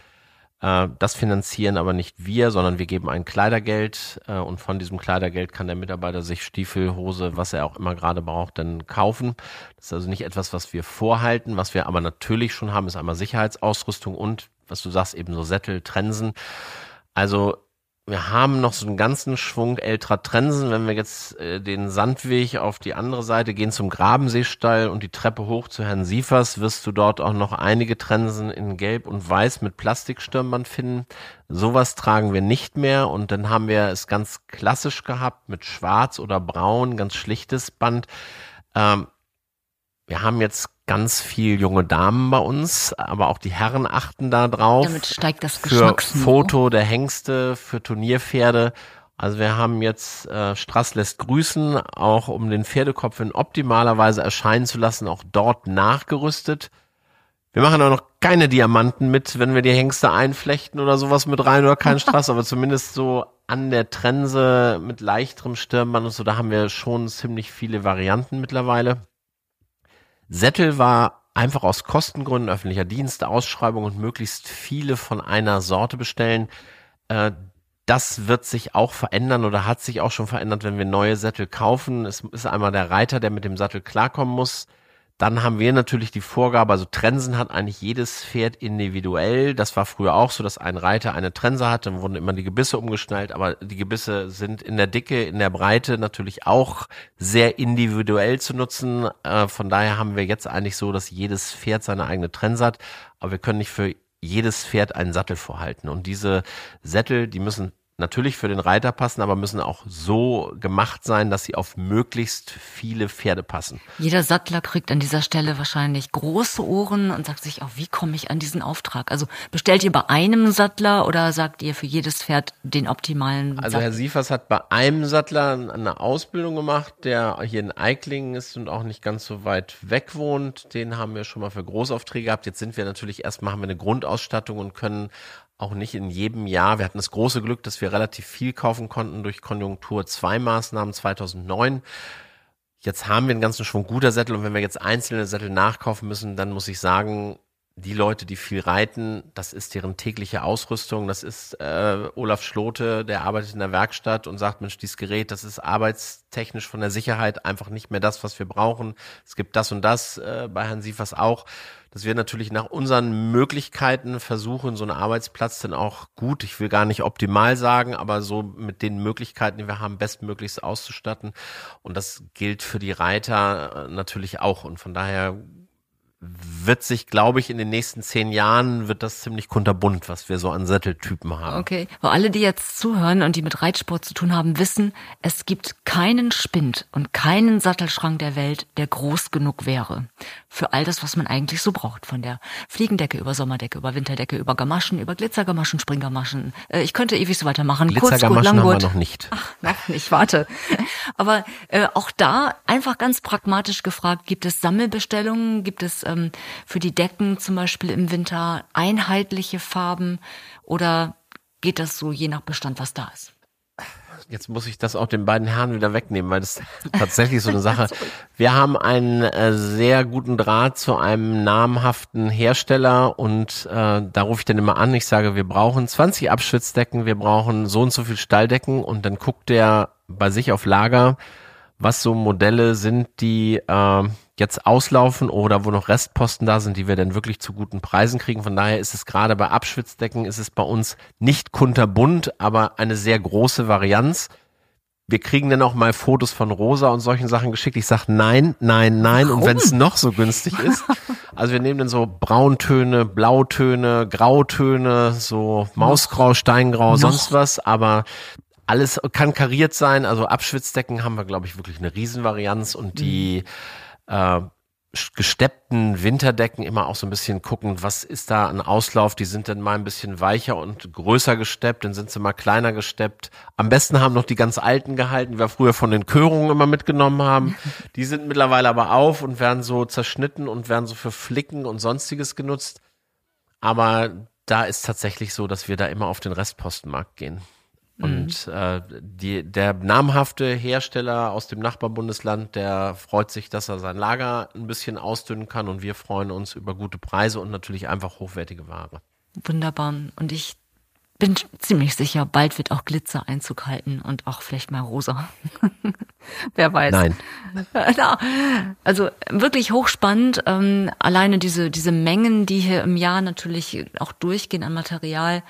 Äh, das finanzieren aber nicht wir, sondern wir geben ein Kleidergeld äh, und von diesem Kleidergeld kann der Mitarbeiter sich Stiefel, Hose, was er auch immer gerade braucht, dann kaufen. Das ist also nicht etwas, was wir vorhalten. Was wir aber natürlich schon haben, ist einmal Sicherheitsausrüstung und, was du sagst, eben so Sättel, Trensen. Also wir haben noch so einen ganzen Schwung älterer Trensen. Wenn wir jetzt äh, den Sandweg auf die andere Seite gehen zum Grabenseestall und die Treppe hoch zu Herrn Siefers, wirst du dort auch noch einige Trensen in Gelb und Weiß mit Plastikstirnband finden. Sowas tragen wir nicht mehr und dann haben wir es ganz klassisch gehabt mit Schwarz oder Braun, ganz schlichtes Band. Ähm, wir haben jetzt ganz viel junge Damen bei uns, aber auch die Herren achten da drauf. Damit steigt das Für Foto der Hengste, für Turnierpferde. Also wir haben jetzt äh, Strass lässt grüßen, auch um den Pferdekopf in optimaler Weise erscheinen zu lassen, auch dort nachgerüstet. Wir machen auch noch keine Diamanten mit, wenn wir die Hengste einflechten oder sowas mit rein oder kein Strass, aber zumindest so an der Trense mit leichterem Stirnband und so, da haben wir schon ziemlich viele Varianten mittlerweile. Sättel war einfach aus Kostengründen öffentlicher Dienst, Ausschreibung und möglichst viele von einer Sorte bestellen. Äh, das wird sich auch verändern oder hat sich auch schon verändert, wenn wir neue Sättel kaufen. Es ist einmal der Reiter, der mit dem Sattel klarkommen muss. Dann haben wir natürlich die Vorgabe, also Trensen hat eigentlich jedes Pferd individuell. Das war früher auch so, dass ein Reiter eine Trense hatte, dann wurden immer die Gebisse umgeschnallt, aber die Gebisse sind in der Dicke, in der Breite natürlich auch sehr individuell zu nutzen. Äh, von daher haben wir jetzt eigentlich so, dass jedes Pferd seine eigene Trense hat, aber wir können nicht für jedes Pferd einen Sattel vorhalten. Und diese Sättel, die müssen natürlich für den Reiter passen, aber müssen auch so gemacht sein, dass sie auf möglichst viele Pferde passen. Jeder Sattler kriegt an dieser Stelle wahrscheinlich große Ohren und sagt sich auch, wie komme ich an diesen Auftrag? Also bestellt ihr bei einem Sattler oder sagt ihr für jedes Pferd den optimalen? Also Herr Siefers hat bei einem Sattler eine Ausbildung gemacht, der hier in Eiklingen ist und auch nicht ganz so weit weg wohnt. Den haben wir schon mal für Großaufträge gehabt. Jetzt sind wir natürlich erstmal haben wir eine Grundausstattung und können auch nicht in jedem Jahr. Wir hatten das große Glück, dass wir relativ viel kaufen konnten durch Konjunktur 2 Maßnahmen 2009. Jetzt haben wir einen ganzen Schwung guter Sättel und wenn wir jetzt einzelne Sättel nachkaufen müssen, dann muss ich sagen, die Leute, die viel reiten, das ist deren tägliche Ausrüstung. Das ist äh, Olaf Schlote, der arbeitet in der Werkstatt und sagt, Mensch, dieses Gerät, das ist arbeitstechnisch von der Sicherheit einfach nicht mehr das, was wir brauchen. Es gibt das und das äh, bei Herrn Siefers auch. Dass wir natürlich nach unseren Möglichkeiten versuchen, so einen Arbeitsplatz dann auch gut, ich will gar nicht optimal sagen, aber so mit den Möglichkeiten, die wir haben, bestmöglichst auszustatten. Und das gilt für die Reiter äh, natürlich auch. Und von daher wird sich, glaube ich, in den nächsten zehn Jahren wird das ziemlich kunterbunt, was wir so an Sätteltypen haben. Okay. Wo alle, die jetzt zuhören und die mit Reitsport zu tun haben, wissen, es gibt keinen Spind und keinen Sattelschrank der Welt, der groß genug wäre. Für all das, was man eigentlich so braucht. Von der Fliegendecke über Sommerdecke, über Winterdecke, über Gamaschen, über Glitzergamaschen, Springgamaschen. Äh, ich könnte ewig so weitermachen. Glitzergamaschen Kurzgurt, Langgurt. haben wir noch nicht. Ach, noch nicht, warte. Aber äh, auch da einfach ganz pragmatisch gefragt, gibt es Sammelbestellungen, gibt es ähm, für die Decken zum Beispiel im Winter einheitliche Farben oder geht das so je nach Bestand, was da ist? Jetzt muss ich das auch den beiden Herren wieder wegnehmen, weil das ist tatsächlich so eine Sache. Wir haben einen äh, sehr guten Draht zu einem namhaften Hersteller und äh, da rufe ich dann immer an. Ich sage, wir brauchen 20 Abschwitzdecken, wir brauchen so und so viel Stalldecken und dann guckt der bei sich auf Lager, was so Modelle sind, die äh, jetzt auslaufen oder wo noch Restposten da sind, die wir dann wirklich zu guten Preisen kriegen. Von daher ist es gerade bei Abschwitzdecken, ist es bei uns nicht kunterbunt, aber eine sehr große Varianz. Wir kriegen dann auch mal Fotos von Rosa und solchen Sachen geschickt. Ich sage nein, nein, nein. Warum? Und wenn es noch so günstig ist, also wir nehmen dann so Brauntöne, Blautöne, Grautöne, so Mausgrau, Steingrau, sonst was. Aber alles kann kariert sein. Also Abschwitzdecken haben wir, glaube ich, wirklich eine Riesenvarianz und die äh, gesteppten Winterdecken immer auch so ein bisschen gucken, was ist da an Auslauf. Die sind dann mal ein bisschen weicher und größer gesteppt, dann sind sie mal kleiner gesteppt. Am besten haben noch die ganz alten gehalten, die wir früher von den Körungen immer mitgenommen haben. Die sind mittlerweile aber auf und werden so zerschnitten und werden so für Flicken und sonstiges genutzt. Aber da ist tatsächlich so, dass wir da immer auf den Restpostenmarkt gehen. Und äh, die, der namhafte Hersteller aus dem Nachbarbundesland, der freut sich, dass er sein Lager ein bisschen ausdünnen kann und wir freuen uns über gute Preise und natürlich einfach hochwertige Ware. Wunderbar. Und ich bin ziemlich sicher, bald wird auch Glitzer Einzug halten und auch vielleicht mal rosa. Wer weiß. Nein. Also wirklich hochspannend. Ähm, alleine diese, diese Mengen, die hier im Jahr natürlich auch durchgehen an Material.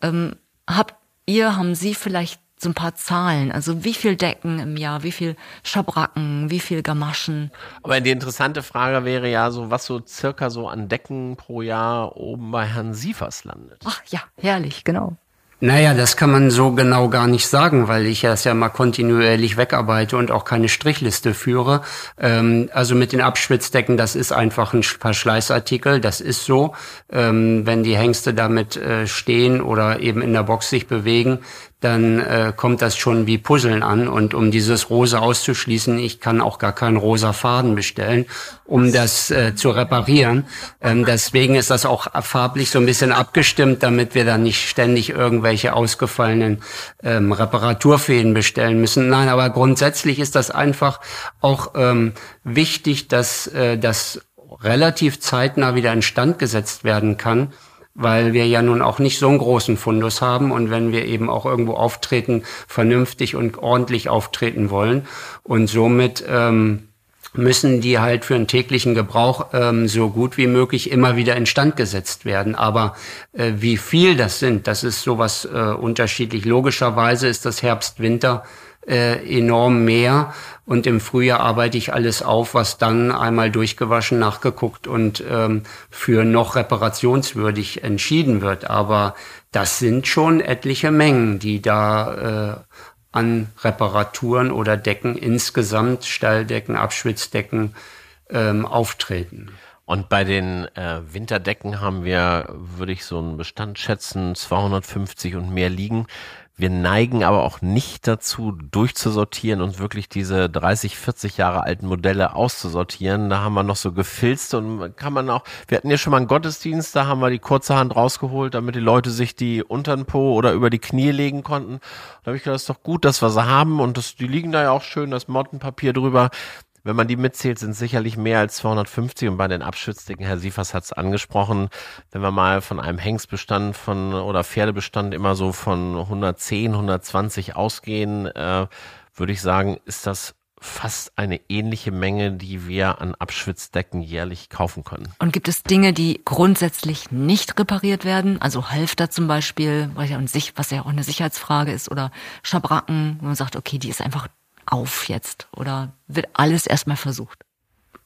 Ähm, habt ihr, haben Sie vielleicht so ein paar Zahlen? Also wie viel Decken im Jahr, wie viel Schabracken, wie viel Gamaschen? Aber die interessante Frage wäre ja so, was so circa so an Decken pro Jahr oben bei Herrn Siefers landet. Ach ja, herrlich, genau. Naja, das kann man so genau gar nicht sagen, weil ich das ja mal kontinuierlich wegarbeite und auch keine Strichliste führe. Ähm, also mit den Abschwitzdecken, das ist einfach ein Verschleißartikel, das ist so. Ähm, wenn die Hengste damit äh, stehen oder eben in der Box sich bewegen, dann äh, kommt das schon wie Puzzeln an. Und um dieses Rosa auszuschließen, ich kann auch gar keinen rosa Faden bestellen, um das äh, zu reparieren. Ähm, deswegen ist das auch farblich so ein bisschen abgestimmt, damit wir dann nicht ständig irgendwelche ausgefallenen ähm, Reparaturfäden bestellen müssen. Nein, aber grundsätzlich ist das einfach auch ähm, wichtig, dass äh, das relativ zeitnah wieder instand gesetzt werden kann weil wir ja nun auch nicht so einen großen Fundus haben und wenn wir eben auch irgendwo auftreten, vernünftig und ordentlich auftreten wollen und somit ähm, müssen die halt für den täglichen Gebrauch ähm, so gut wie möglich immer wieder instand gesetzt werden. Aber äh, wie viel das sind, das ist sowas äh, unterschiedlich. Logischerweise ist das Herbst-Winter äh, enorm mehr und im Frühjahr arbeite ich alles auf, was dann einmal durchgewaschen, nachgeguckt und ähm, für noch reparationswürdig entschieden wird. Aber das sind schon etliche Mengen, die da äh, an Reparaturen oder Decken insgesamt, Stalldecken, Abschwitzdecken ähm, auftreten. Und bei den äh, Winterdecken haben wir, würde ich so einen Bestand schätzen, 250 und mehr liegen. Wir neigen aber auch nicht dazu, durchzusortieren und wirklich diese 30, 40 Jahre alten Modelle auszusortieren. Da haben wir noch so gefilzt und kann man auch, wir hatten ja schon mal einen Gottesdienst, da haben wir die kurze Hand rausgeholt, damit die Leute sich die untern Po oder über die Knie legen konnten. Da habe ich gedacht, das ist doch gut, dass wir sie haben und das, die liegen da ja auch schön, das Mottenpapier drüber Wenn man die mitzählt, sind sicherlich mehr als 250 und bei den Abschützdicken, Herr Siefers hat es angesprochen, wenn wir mal von einem Hengstbestand von oder Pferdebestand immer so von 110, 120 ausgehen, äh, würde ich sagen, ist das fast eine ähnliche Menge, die wir an Abschwitzdecken jährlich kaufen können. Und gibt es Dinge, die grundsätzlich nicht repariert werden? Also Halfter zum Beispiel, was ja auch eine Sicherheitsfrage ist, oder Schabracken, wo man sagt, okay, die ist einfach auf jetzt, oder wird alles erstmal versucht?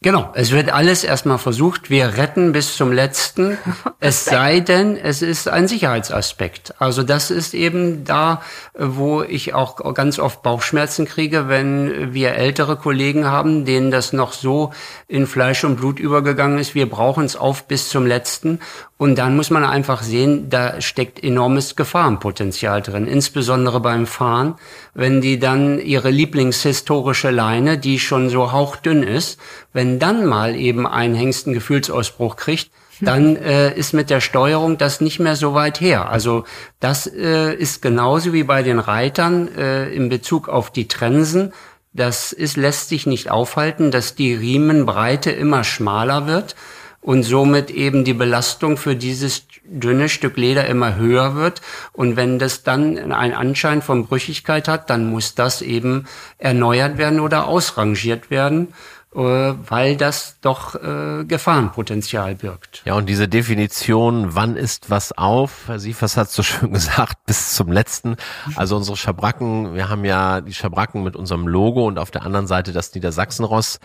Genau, es wird alles erstmal versucht. Wir retten bis zum letzten. Es sei denn, es ist ein Sicherheitsaspekt. Also das ist eben da, wo ich auch ganz oft Bauchschmerzen kriege, wenn wir ältere Kollegen haben, denen das noch so in Fleisch und Blut übergegangen ist. Wir brauchen es auf bis zum letzten. Und dann muss man einfach sehen, da steckt enormes Gefahrenpotenzial drin, insbesondere beim Fahren, wenn die dann ihre Lieblingshistorische Leine, die schon so hauchdünn ist, wenn dann mal eben ein Hengsten Gefühlsausbruch kriegt, dann äh, ist mit der Steuerung das nicht mehr so weit her. Also das äh, ist genauso wie bei den Reitern äh, in Bezug auf die Trensen. Das ist, lässt sich nicht aufhalten, dass die Riemenbreite immer schmaler wird und somit eben die Belastung für dieses dünne Stück Leder immer höher wird. Und wenn das dann einen Anschein von Brüchigkeit hat, dann muss das eben erneuert werden oder ausrangiert werden. Äh, weil das doch äh, Gefahrenpotenzial birgt. Ja, und diese Definition, wann ist was auf, Herr Siefers hat so schön gesagt, bis zum letzten. Also unsere Schabracken, wir haben ja die Schabracken mit unserem Logo und auf der anderen Seite das Niedersachsenross.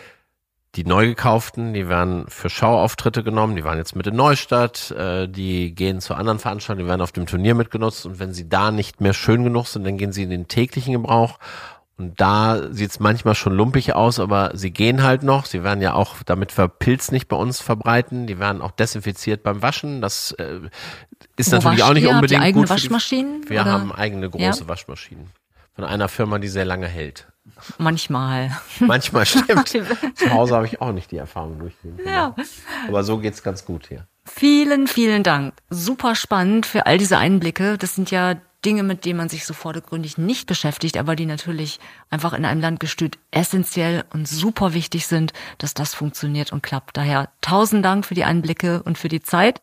Die neu gekauften, die werden für Schauauftritte genommen, die waren jetzt mit in Neustadt, äh, die gehen zu anderen Veranstaltungen, die werden auf dem Turnier mitgenutzt und wenn sie da nicht mehr schön genug sind, dann gehen sie in den täglichen Gebrauch und da sieht's manchmal schon lumpig aus, aber sie gehen halt noch. Sie werden ja auch, damit wir Pilz nicht bei uns verbreiten, die werden auch desinfiziert beim Waschen. Das äh, ist Wo natürlich auch nicht unbedingt Habt ihr eigene gut. Waschmaschinen? Die, wir oder? haben eigene große ja. Waschmaschinen von einer Firma, die sehr lange hält. Manchmal. Manchmal stimmt. Zu Hause habe ich auch nicht die Erfahrung durchgehen Ja. Aber so geht's ganz gut hier. Vielen, vielen Dank. Super spannend für all diese Einblicke. Das sind ja Dinge, mit denen man sich so vordergründig nicht beschäftigt, aber die natürlich einfach in einem Landgestüt essentiell und super wichtig sind, dass das funktioniert und klappt. Daher tausend Dank für die Einblicke und für die Zeit.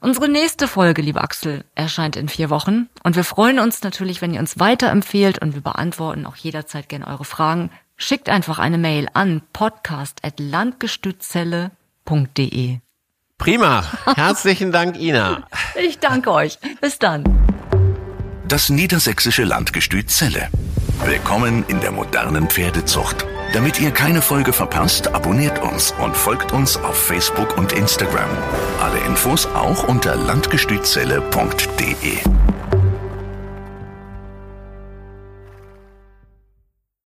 Unsere nächste Folge, liebe Axel, erscheint in vier Wochen und wir freuen uns natürlich, wenn ihr uns weiterempfehlt und wir beantworten auch jederzeit gerne eure Fragen. Schickt einfach eine Mail an podcast.landgestützelle.de. Prima. Herzlichen Dank, Ina. Ich danke euch. Bis dann das niedersächsische Landgestüt Celle. Willkommen in der modernen Pferdezucht. Damit ihr keine Folge verpasst, abonniert uns und folgt uns auf Facebook und Instagram. Alle Infos auch unter landgestützelle.de.